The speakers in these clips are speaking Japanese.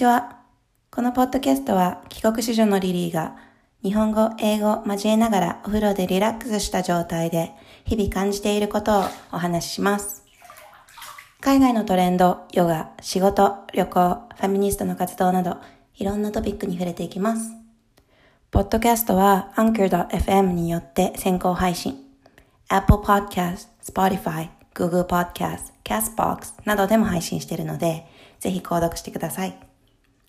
こんにちは。このポッドキャストは帰国子女のリリーが日本語、英語交えながらお風呂でリラックスした状態で日々感じていることをお話しします。海外のトレンド、ヨガ、仕事、旅行、ファミニストの活動などいろんなトピックに触れていきます。ポッドキャストは Anchor.fm によって先行配信。Apple Podcast、Spotify、Google Podcast、Castbox などでも配信しているので、ぜひ購読してください。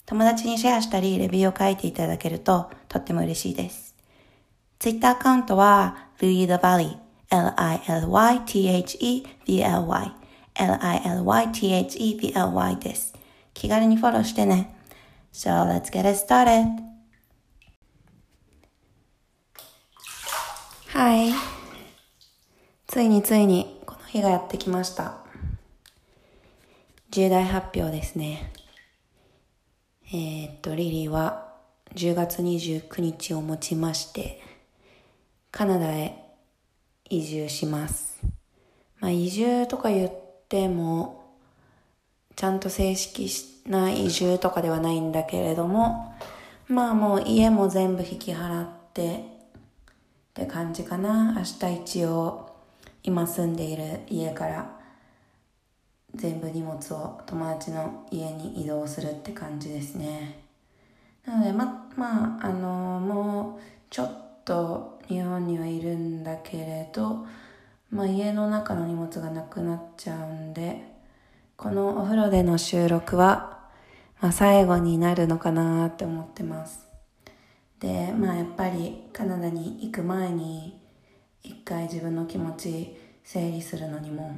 友達にシェアしたり、レビューを書いていただけるととっても嬉しいです。Twitter アカウントは Lily the Valley L-I-L-Y-T-H-E-V-L-Y L-I-L-Y-T-H-E-V-L-Y です。気軽にフォローしてね。So let's get it started! Hi! ついについにこの日がやってきました。重大発表ですね。えー、っと、リリーは10月29日をもちまして、カナダへ移住します。まあ、移住とか言っても、ちゃんと正式な移住とかではないんだけれども、まあもう家も全部引き払ってって感じかな。明日一応今住んでいる家から全部荷物を友達の家に移動するって感じですね。なので、ま、まあ、あの、もうちょっと日本にはいるんだけれど、まあ、家の中の荷物がなくなっちゃうんで、このお風呂での収録は、まあ、最後になるのかなって思ってます。で、まあやっぱりカナダに行く前に一回自分の気持ち整理するのにも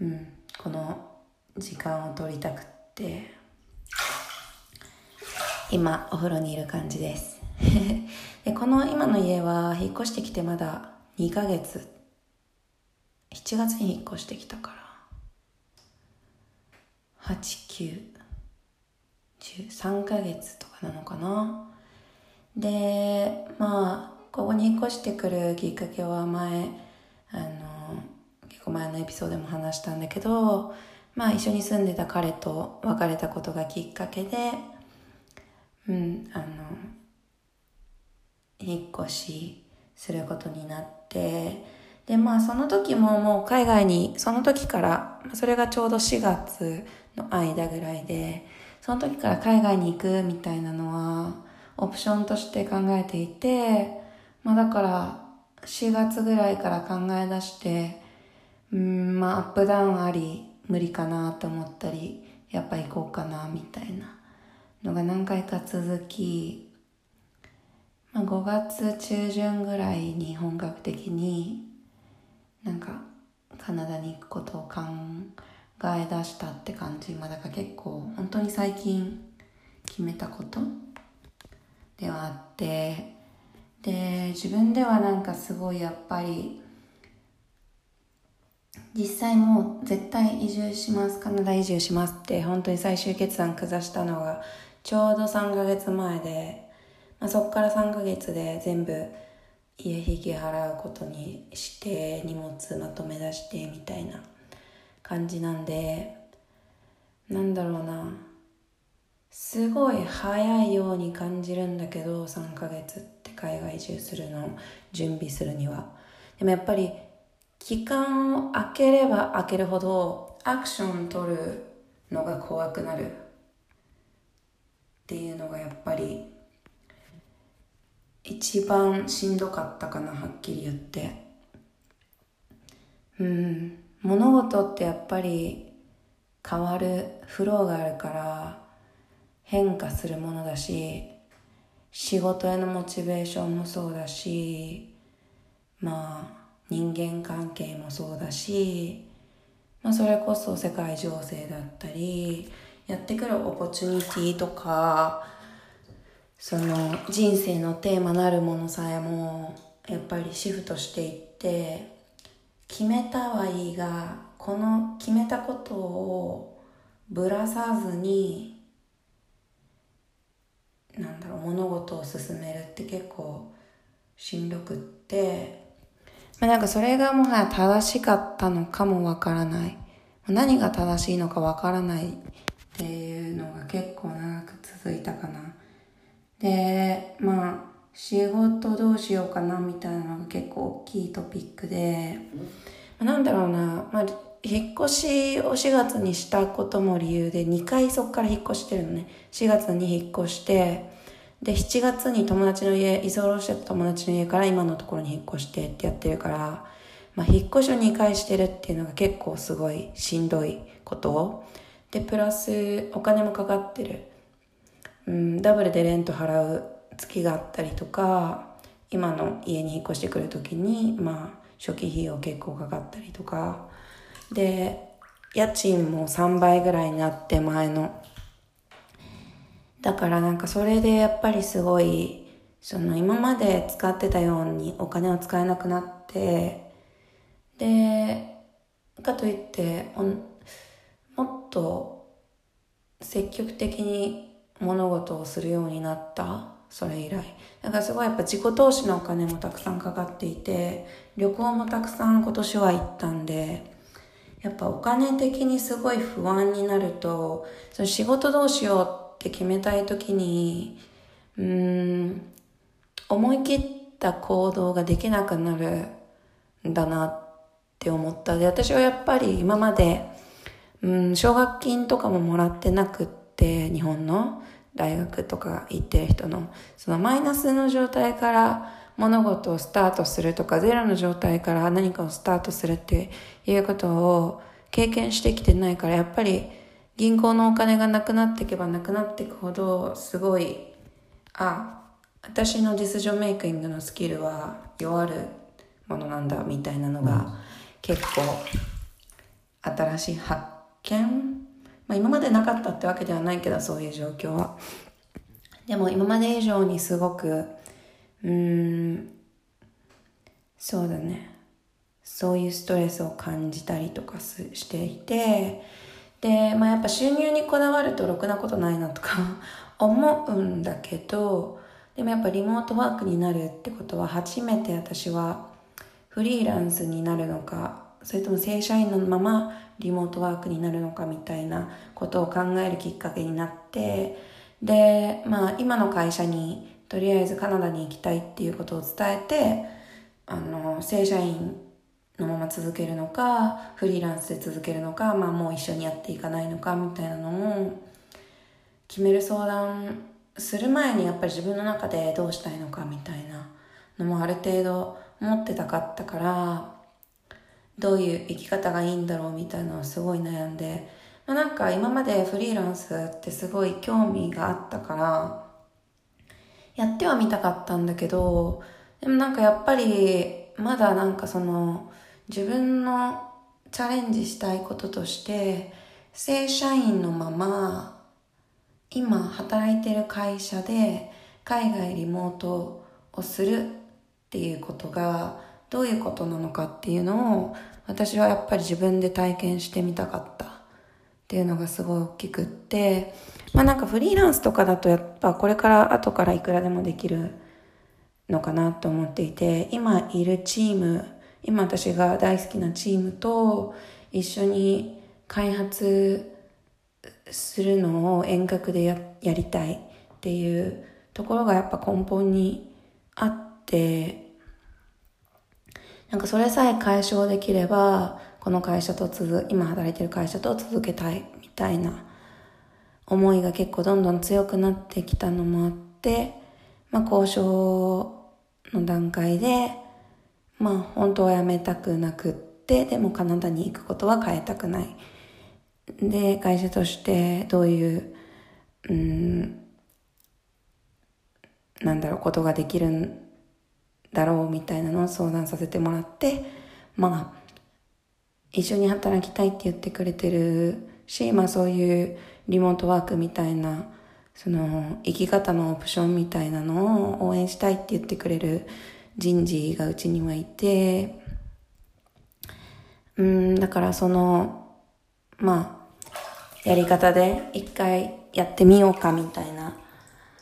うん、この時間を取りたくって今お風呂にいる感じです。でこの今の家は引っ越してきてまだ2ヶ月。7月に引っ越してきたから。8913ヶ月とかなのかな。でまあここに引っ越してくるきっかけは前あの構前のエピソードでも話したんだけど、まあ一緒に住んでた彼と別れたことがきっかけで、うん、あの、引っ越しすることになって、で、まあその時ももう海外に、その時から、それがちょうど4月の間ぐらいで、その時から海外に行くみたいなのは、オプションとして考えていて、まあだから、4月ぐらいから考え出して、うん、まあアップダウンあり、無理かなと思ったり、やっぱ行こうかな、みたいなのが何回か続き、まあ5月中旬ぐらいに本格的になんかカナダに行くことを考え出したって感じ。まあだから結構本当に最近決めたことではあって、で、自分ではなんかすごいやっぱり実際もう絶対移住します、カナダ移住しますって本当に最終決断下したのがちょうど3ヶ月前で、まあ、そっから3ヶ月で全部家引き払うことにして荷物まとめ出してみたいな感じなんでなんだろうな。すごい早いように感じるんだけど3ヶ月って海外移住するの準備するには。でもやっぱり期間を空ければ空けるほどアクション取るのが怖くなる。っていうのがやっぱり一番しんどかったかなはっきり言って。うん。物事ってやっぱり変わるフローがあるから変化するものだし仕事へのモチベーションもそうだしまあ人間関係もそうだし、まあ、それこそ世界情勢だったりやってくるオポチュニティとかその人生のテーマなるものさえもやっぱりシフトしていって決めたはいいがこの決めたことをぶらさずになんだろう物事を進めるって結構しんどくってまあ、なんかそれがもはや正しかったのかもわからない。何が正しいのかわからないっていうのが結構長く続いたかな。で、まあ、仕事どうしようかなみたいなのが結構大きいトピックで、なんだろうな、まあ、引っ越しを4月にしたことも理由で2回そこから引っ越してるのね。4月に引っ越して、で、7月に友達の家、居候してた友達の家から今のところに引っ越してってやってるから、まあ、引っ越しを2回してるっていうのが結構すごいしんどいことをで、プラスお金もかかってる。うん、ダブルでレント払う月があったりとか、今の家に引っ越してくるときに、まあ、初期費用結構かかったりとか、で、家賃も3倍ぐらいになって前の。だからなんかそれでやっぱりすごい、その今まで使ってたようにお金を使えなくなって、で、かといってもっと積極的に物事をするようになった？それ以来。だからすごいやっぱ自己投資のお金もたくさんかかっていて、旅行もたくさん今年は行ったんで、やっぱお金的にすごい不安になると、その仕事どうしようってって決めたい時に、うん、思い切った行動ができなくなるんだなって思った。で、私はやっぱり今まで、うん、奨学金とかももらってなくって、日本の大学とか行ってる人の、そのマイナスの状態から物事をスタートするとか、ゼロの状態から何かをスタートするっていうことを経験してきてないから、やっぱり銀行のお金がなくなっていけばなくなっていくほど、すごい、あ、私のディスジョンメイクイングのスキルは弱るものなんだ、みたいなのが、結構、新しい発見？まあ今までなかったってわけではないけど、そういう状況は。でも今まで以上にすごく、うーん、そうだね。そういうストレスを感じたりとかしていて、で、まあやっぱ収入にこだわるとろくなことないなとか 思うんだけど、でもやっぱリモートワークになるってことは初めて私はフリーランスになるのか、それとも正社員のままリモートワークになるのかみたいなことを考えるきっかけになって、で、まあ今の会社にとりあえずカナダに行きたいっていうことを伝えて、あの、正社員のまま続けるのか、フリーランスで続けるのか、まあもう一緒にやっていかないのかみたいなのを決める相談する前にやっぱり自分の中でどうしたいのかみたいなのもある程度持ってたかったから、どういう生き方がいいんだろうみたいなのをすごい悩んで、まあ、なんか今までフリーランスってすごい興味があったから、やってはみたかったんだけど、でもなんかやっぱりまだなんかその自分のチャレンジしたいこととして正社員のまま今働いてる会社で海外リモートをするっていうことがどういうことなのかっていうのを私はやっぱり自分で体験してみたかった。っていうのがすごい大きくって、まあなんかフリーランスとかだとやっぱこれから後からいくらでもできるのかなと思っていて、今いるチーム、今私が大好きなチームと一緒に開発するのを遠隔でややりたいっていうところがやっぱ根本にあって、なんかそれさえ解消できれば、この会社と続、今働いてる会社と続けたいみたいな思いが結構どんどん強くなってきたのもあって、まあ交渉の段階で、まあ本当は辞めたくなくって、でもカナダに行くことは変えたくない。で、会社としてどういう、うん、なんだろう、ことができるんだろうみたいなのを相談させてもらって、まあ、一緒に働きたいって言ってくれてるし、まあそういうリモートワークみたいな、その生き方のオプションみたいなのを応援したいって言ってくれる人事がうちにはいて、うん、だからその、まあ、やり方で一回やってみようかみたいな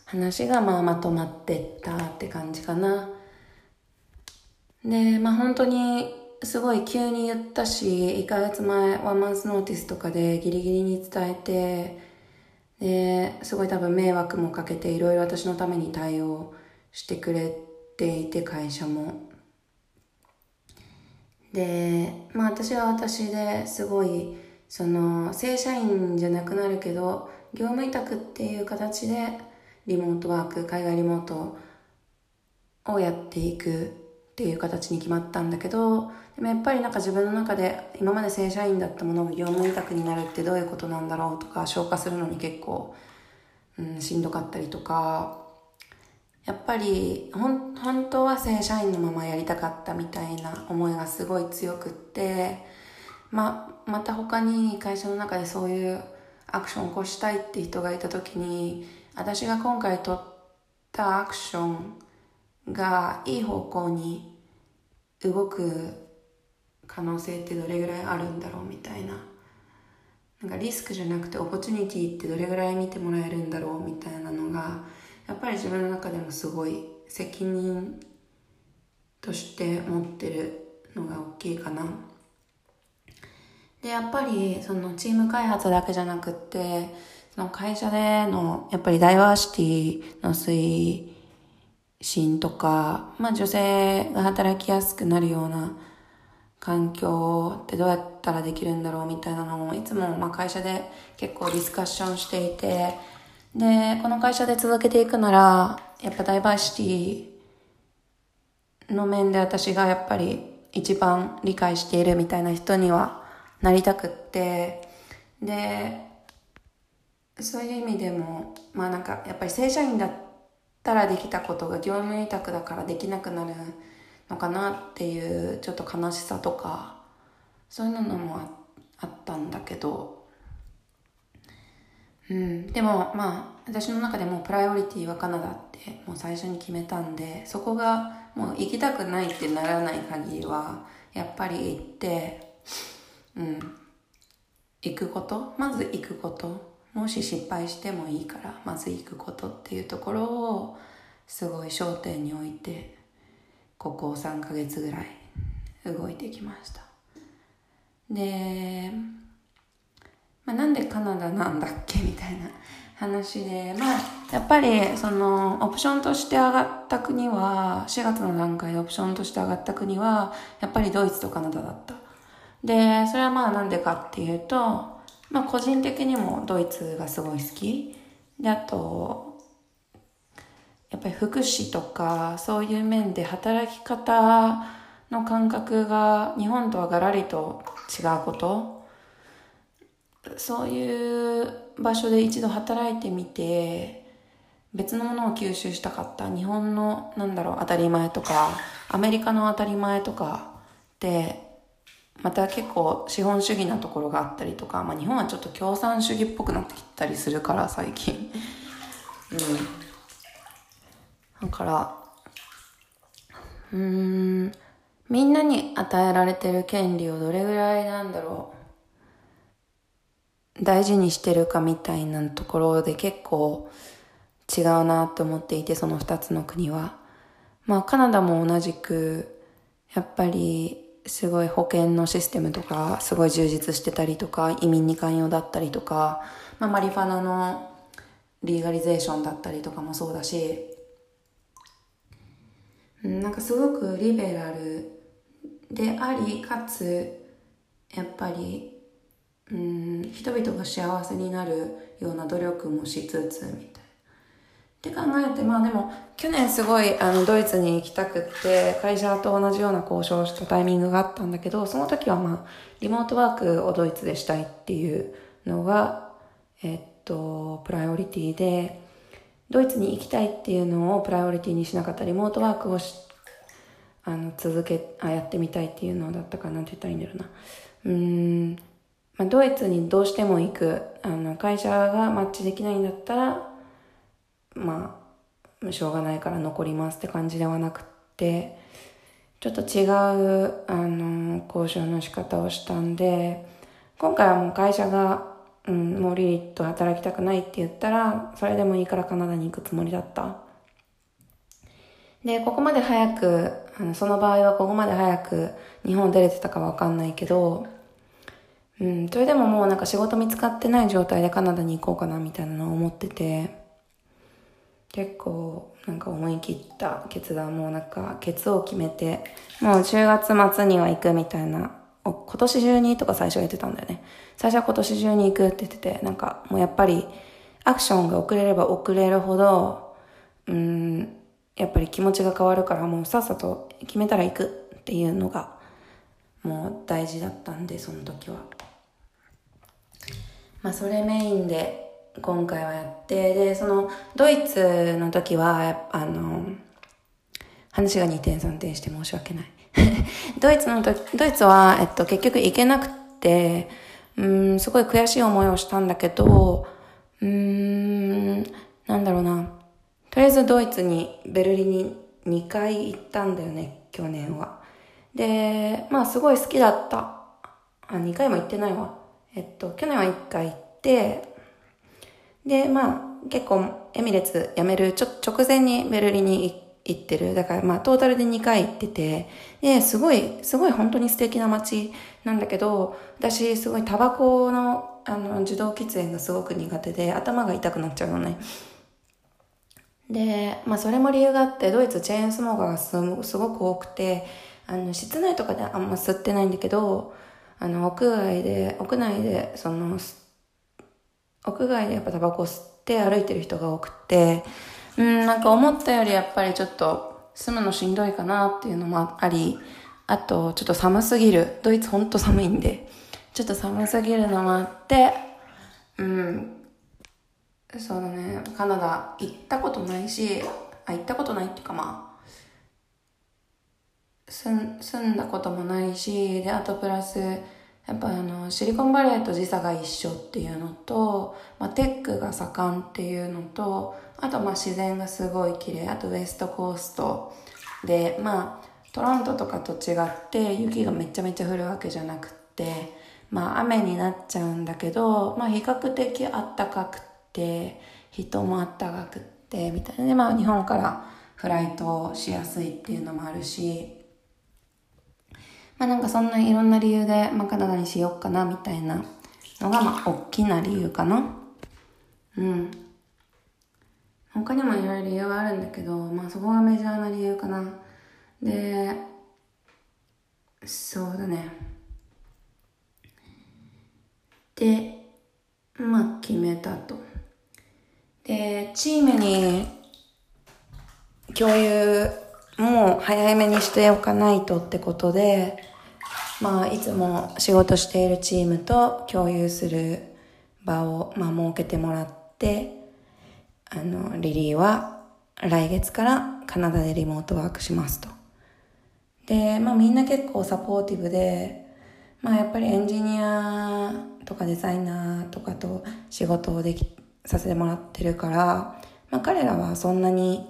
話がまあまとまってったって感じかな。で、まあ本当にすごい急に言ったし、1ヶ月前、ワンマンスノーティスとかでギリギリに伝えて、で、すごい多分迷惑もかけていろいろ私のために対応してくれていて会社も。で、まあ私は私ですごいその正社員じゃなくなるけど業務委託っていう形でリモートワーク、海外リモートをやっていくっていう形に決まったんだけど、でもやっぱりなんか自分の中で今まで正社員だったものが業務委託になるってどういうことなんだろうとか消化するのに結構、うん、しんどかったりとか、やっぱりほん本当は正社員のままやりたかったみたいな思いがすごい強くって、ままた他に会社の中でそういうアクションを起こしたいって人がいた時に私が今回取ったアクションがいい方向に動く可能性ってどれぐらいあるんだろうみたいな。なんかリスクじゃなくてオポチュニティってどれぐらい見てもらえるんだろうみたいなのがやっぱり自分の中でもすごい責任として持ってるのが大きいかな。で、やっぱりそのチーム開発だけじゃなくって、その会社でのやっぱりダイバーシティの推進とか、まあ女性が働きやすくなるような環境ってどうやったらできるんだろうみたいなのをいつもまあ会社で結構ディスカッションしていて、で、この会社で続けていくなら、やっぱダイバーシティの面で私がやっぱり一番理解しているみたいな人にはなりたくって、で、そういう意味でも、まあなんかやっぱり正社員だったらできたことが業務委託だからできなくなるのかなっていうちょっと悲しさとか、そういうのもあったんだけど、うん、でもまあ私の中でもプライオリティはカナダってもう最初に決めたんでそこがもう行きたくないってならない限りはやっぱり行ってうん。行くこと？まず行くこと。もし失敗してもいいからまず行くことっていうところをすごい焦点に置いてここ3ヶ月ぐらい動いてきました。でまあ、なんでカナダなんだっけみたいな話で、まあ、やっぱり、その、オプションとして上がった国は、4月の段階でオプションとして上がった国は、やっぱりドイツとカナダだった。で、それはまあなんでかっていうと、まあ個人的にもドイツがすごい好き。で、あと、やっぱり福祉とか、そういう面で働き方の感覚が日本とはガラリと違うことそういう場所で一度働いてみて、別のものを吸収したかった。日本の、なんだろう、当たり前とか、アメリカの当たり前とかで、また結構資本主義なところがあったりとか、まあ日本はちょっと共産主義っぽくなってきたりするから、最近。うん。だから、うーん、みんなに与えられてる権利をどれぐらいなんだろう。大事にしてるかみたいなところで結構違うなって思っていて、その二つの国は。まあカナダも同じく、やっぱりすごい保険のシステムとかすごい充実してたりとか、移民に寛容だったりとか、まあマリファナのリーガリゼーションだったりとかもそうだし、なんかすごくリベラルであり、かつ、やっぱりうん人々が幸せになるような努力もしつつみたいな。って考えてまあでも去年すごいあのドイツに行きたくって会社と同じような交渉をしたタイミングがあったんだけどその時はまあリモートワークをドイツでしたいっていうのがえっとプライオリティでドイツに行きたいっていうのをプライオリティにしなかったリモートワークをしあの続けあやってみたいっていうのだったかなって言ったらいいんだろうなうんまあ、ドイツにどうしても行く、あの、会社がマッチできないんだったら、まあ、しょうがないから残りますって感じではなくて、ちょっと違う、あの、交渉の仕方をしたんで、今回はもう会社が、うん、もうリリッと働きたくないって言ったら、それでもいいからカナダに行くつもりだった。で、ここまで早く、あのその場合はここまで早く日本出れてたかわかんないけど、うん、それでももうなんか仕事見つかってない状態でカナダに行こうかなみたいなのを思ってて、結構なんか思い切った決断もなんかケツを決めて、もう10月末には行くみたいな、今年中にとか最初言ってたんだよね。最初は今年中に行くって言ってて、なんかもうやっぱりアクションが遅れれば遅れるほど、うん、やっぱり気持ちが変わるからもうさっさと決めたら行くっていうのがもう大事だったんで、その時は。まあそれメインで今回はやって、で、そのドイツの時は、あの、話が2点3点して申し訳ない。ドイツの時、ドイツは、えっと、結局行けなくて、うん、すごい悔しい思いをしたんだけど、うん、なんだろうな。とりあえずドイツに、ベルリンに2回行ったんだよね、去年は。で、まあすごい好きだった。あ、2回も行ってないわ。えっと、去年は1回行って、で、まあ、結構、エミレツ辞めるちょ、直前にベルリンに行ってる。だから、まあ、トータルで2回行ってて、で、すごい、すごい本当に素敵な街なんだけど、私、すごいタバコの、あの、受動喫煙がすごく苦手で、頭が痛くなっちゃうのね。で、まあ、それも理由があって、ドイツチェーンスモーカーがすすごく多くて、あの、室内とかであんま吸ってないんだけど、あの、屋外で、屋内で、その、屋外でやっぱタバコ吸って歩いてる人が多くて、うん、なんか思ったよりやっぱりちょっと住むのしんどいかなっていうのもあり、あとちょっと寒すぎる。ドイツほんと寒いんで、ちょっと寒すぎるのもあって、うん、そうだね、カナダ行ったことないし、あ、行ったことないっていうかまあ、住んだこともないし、で、あとプラス、やっぱあの、シリコンバレーと時差が一緒っていうのと、まあ、テックが盛んっていうのと、あとまあ自然がすごい綺麗、あとウエストコースト。で、まあ、トロントとかと違って雪がめちゃめちゃ降るわけじゃなくって、まあ雨になっちゃうんだけど、まあ比較的あったかくて、人もあったかくって、みたいな。で、まあ日本からフライトしやすいっていうのもあるし、まあなんかそんないろんな理由で、まあカナダにしようかなみたいなのがまあ大きな理由かな。うん。他にもいろいろ理由はあるんだけど、まあそこがメジャーな理由かな。で、そうだね。で、まあ決めたと。で、チームに共有もう早めにしておかないとってことで、まあ、いつも仕事しているチームと共有する場を、まあ、設けてもらって、あの、リリーは来月からカナダでリモートワークしますと。で、まあみんな結構サポーティブで、まあやっぱりエンジニアとかデザイナーとかと仕事をでき、させてもらってるから、まあ彼らはそんなに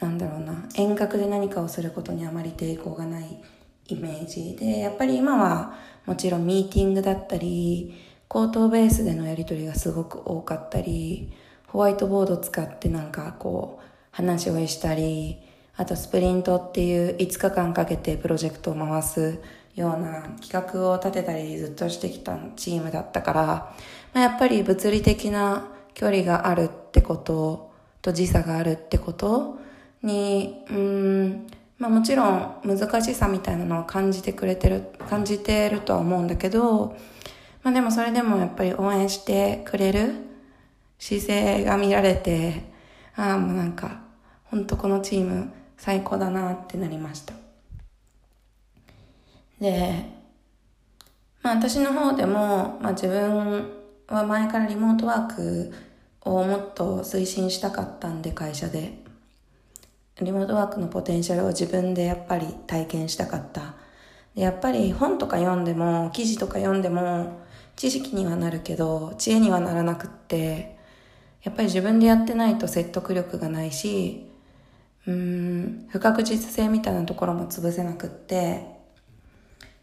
なんだろうな、遠隔で何かをすることにあまり抵抗がないイメージで、やっぱり今はもちろんミーティングだったり、口頭ベースでのやり取りがすごく多かったり、ホワイトボード使ってなんかこう話をしたり、あとスプリントっていう5日間かけてプロジェクトを回すような企画を立てたりずっとしてきたチームだったから、まあ、やっぱり物理的な距離があるってことと時差があるってことに、うん、まあもちろん難しさみたいなのは感じてくれてる、感じてるとは思うんだけど、まあでもそれでもやっぱり応援してくれる姿勢が見られて、ああもうなんか、ほんとこのチーム最高だなってなりました。で、まあ私の方でも、まあ自分は前からリモートワークをもっと推進したかったんで会社で。リモートワークのポテンシャルを自分でやっぱり体験したかった。でやっぱり本とか読んでも、記事とか読んでも、知識にはなるけど、知恵にはならなくって、やっぱり自分でやってないと説得力がないし、うん、不確実性みたいなところも潰せなくって、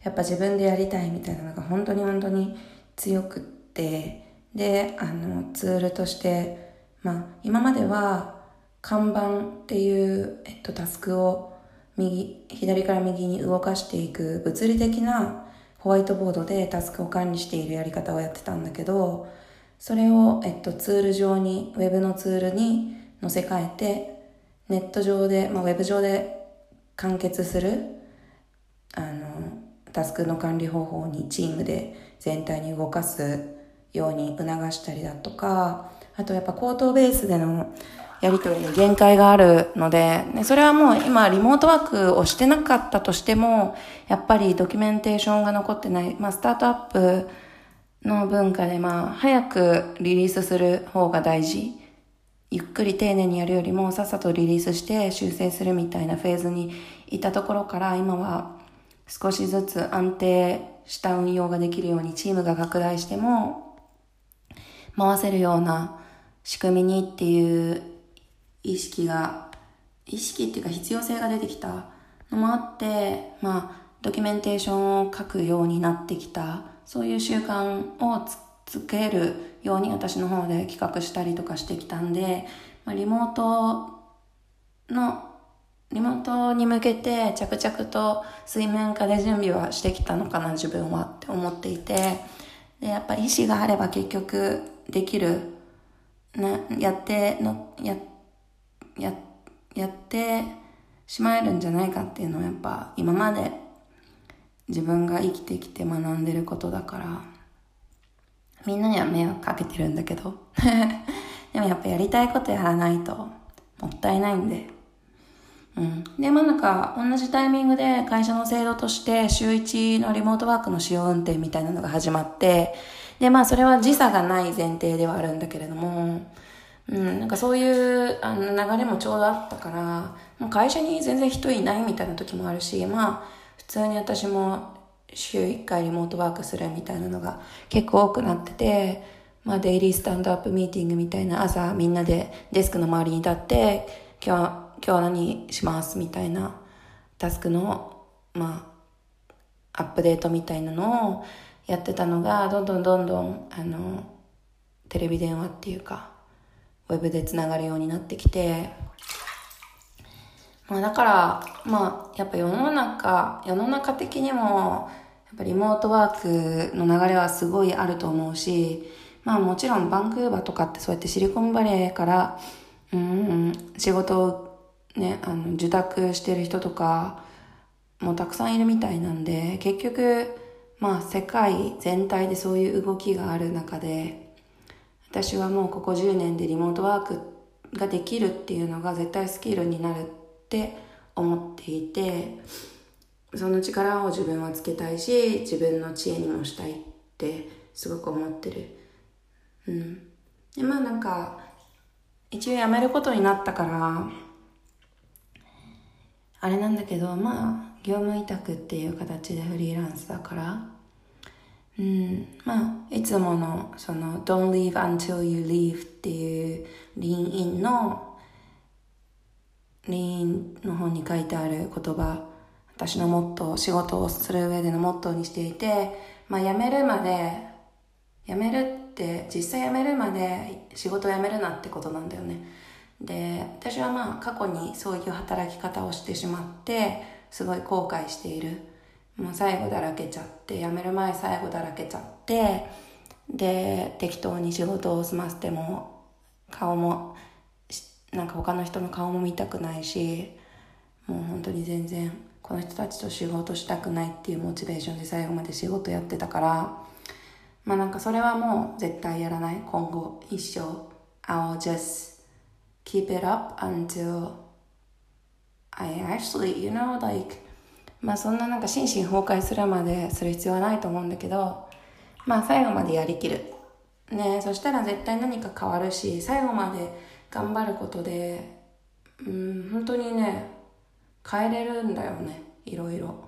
やっぱ自分でやりたいみたいなのが本当に本当に強くって、で、あの、ツールとして、まあ、今までは、看板っていう、えっと、タスクを右、左から右に動かしていく物理的なホワイトボードでタスクを管理しているやり方をやってたんだけど、それを、えっと、ツール上に、ウェブのツールに載せ替えて、ネット上で、まあ、ウェブ上で完結する、あの、タスクの管理方法にチームで全体に動かすように促したりだとか、あとやっぱ口頭ベースでのやりとりに限界があるので、ね、それはもう今リモートワークをしてなかったとしても、やっぱりドキュメンテーションが残ってない、まあスタートアップの文化でまあ早くリリースする方が大事。ゆっくり丁寧にやるよりもさっさとリリースして修正するみたいなフェーズにいたところから今は少しずつ安定した運用ができるようにチームが拡大しても回せるような仕組みにっていう意識が、意識っていうか必要性が出てきたのもあって、まあ、ドキュメンテーションを書くようになってきた、そういう習慣をつけるように私の方で企画したりとかしてきたんで、まあ、リモートの、リモートに向けて着々と水面下で準備はしてきたのかな、自分はって思っていて、で、やっぱ意志があれば結局できる、ね、やっての、やってや、やってしまえるんじゃないかっていうのはやっぱ今まで自分が生きてきて学んでることだから、みんなには迷惑かけてるんだけど。でもやっぱやりたいことやらないともったいないんで。うん。で、まあなんか同じタイミングで会社の制度として週1のリモートワークの使用運転みたいなのが始まって、で、まあそれは時差がない前提ではあるんだけれども、うん、なんかそういうあの流れもちょうどあったから、もう会社に全然人いないみたいな時もあるし、まあ、普通に私も週1回リモートワークするみたいなのが結構多くなってて、まあ、デイリースタンドアップミーティングみたいな朝みんなでデスクの周りに立って、今日、今日何しますみたいなタスクの、まあ、アップデートみたいなのをやってたのが、どんどんどんどん、あの、テレビ電話っていうか、ウェブでつながるようになってきて、まあだから、まあやっぱ世の中、世の中的にも、やっぱリモートワークの流れはすごいあると思うし、まあもちろんバンクーバーとかってそうやってシリコンバレーから、うん、仕事をね、あの、受託してる人とかもたくさんいるみたいなんで、結局、まあ世界全体でそういう動きがある中で、私はもうここ10年でリモートワークができるっていうのが絶対スキルになるって思っていてその力を自分はつけたいし自分の知恵にもしたいってすごく思ってる。うん。でまあなんか一応辞めることになったからあれなんだけどまあ業務委託っていう形でフリーランスだからうん、まあ、いつもの、その、don't leave until you leave っていう、リーンの、リーンの本に書いてある言葉、私のモットー、仕事をする上でのモットーにしていて、まあ、辞めるまで、辞めるって、実際辞めるまで仕事を辞めるなってことなんだよね。で、私はまあ、過去にそういう働き方をしてしまって、すごい後悔している。もう最後だらけちゃって辞める前最後だらけちゃってで適当に仕事を済ませても顔もなんか他の人の顔も見たくないしもう本当に全然この人たちと仕事したくないっていうモチベーションで最後まで仕事やってたからまあなんかそれはもう絶対やらない。今後一生 I'll just keep it up until I actually you know like まあそんななんか心身崩壊するまでする必要はないと思うんだけど、まあ最後までやりきる。ねそしたら絶対何か変わるし、最後まで頑張ることで、うん、本当にね、変えれるんだよね、いろいろ。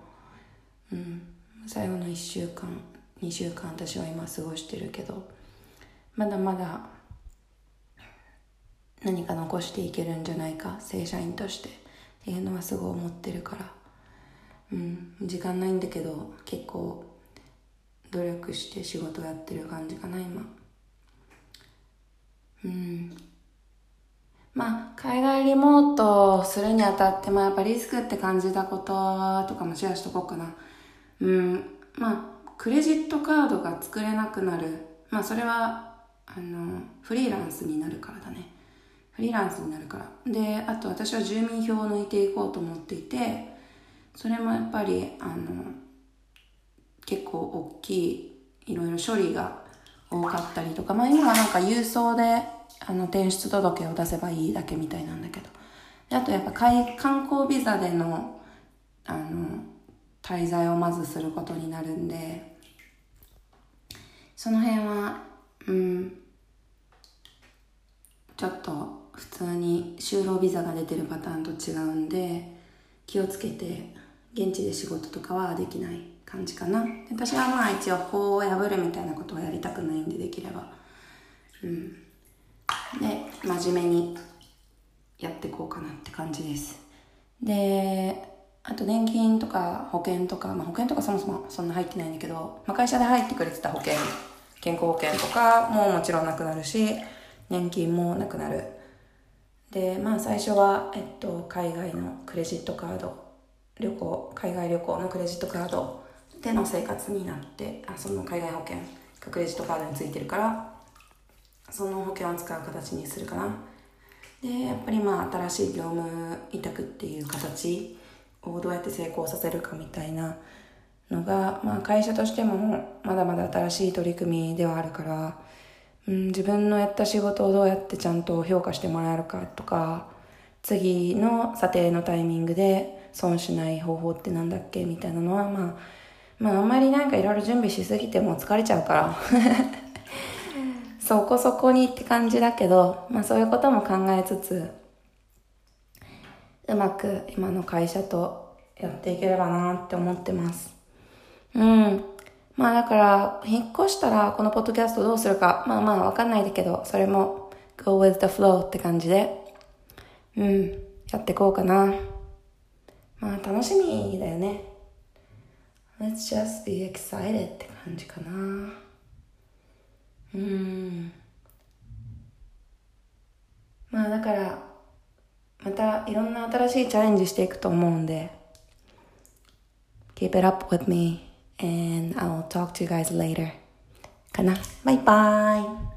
うん、最後の1週間、2週間私は今過ごしてるけど、まだまだ何か残していけるんじゃないか、正社員としてっていうのはすごい思ってるから。うん、時間ないんだけど結構努力して仕事やってる感じかな今。うん。まあ海外リモートするにあたってもやっぱリスクって感じたこととかもシェアしとこうかな。うん。まあクレジットカードが作れなくなる。まあそれはあのフリーランスになるからだね。フリーランスになるから。であと私は住民票を抜いていこうと思っていてそれもやっぱりあの結構大きいいろいろ処理が多かったりとかまあ今はなんか郵送であの転出届を出せばいいだけみたいなんだけど。であとやっぱ観光ビザでのあの滞在をまずすることになるんでその辺はうんちょっと普通に就労ビザが出てるパターンと違うんで気をつけて現地で仕事とかはできない感じかな。私はまあ一応法を破るみたいなことはやりたくないんでできれば。うん。で真面目にやっていこうかなって感じです。であと年金とか保険とか、まあ、保険とかそもそもそんな入ってないんだけど、まあ、会社で入ってくれてた保険健康保険とかももちろんなくなるし年金もなくなる。でまあ最初は、えっと、海外のクレジットカード旅行海外旅行のクレジットカードでの生活になってあその海外保険がクレジットカードについてるからその保険を使う形にするかな。でやっぱりまあ新しい業務委託っていう形をどうやって成功させるかみたいなのが、まあ、会社としてもまだまだ新しい取り組みではあるから、うん、自分のやった仕事をどうやってちゃんと評価してもらえるかとか次の査定のタイミングで損しない方法ってなんだっけみたいなのはまあまああんまりなんかいろいろ準備しすぎても疲れちゃうからそこそこにって感じだけど、まあそういうことも考えつつうまく今の会社とやっていければなって思ってます。うん。まあだから、引っ越したらこのポッドキャストどうするか、まあまあわかんないだけど、それも go with the flow って感じで、うん、やっていこうかな。まあ楽しみだよね。Let's just be excited って感じかな。うん。まあだから、またいろんな新しいチャレンジしていくと思うんで Keep it up with me and I'll talk to you guys later かなバイバイ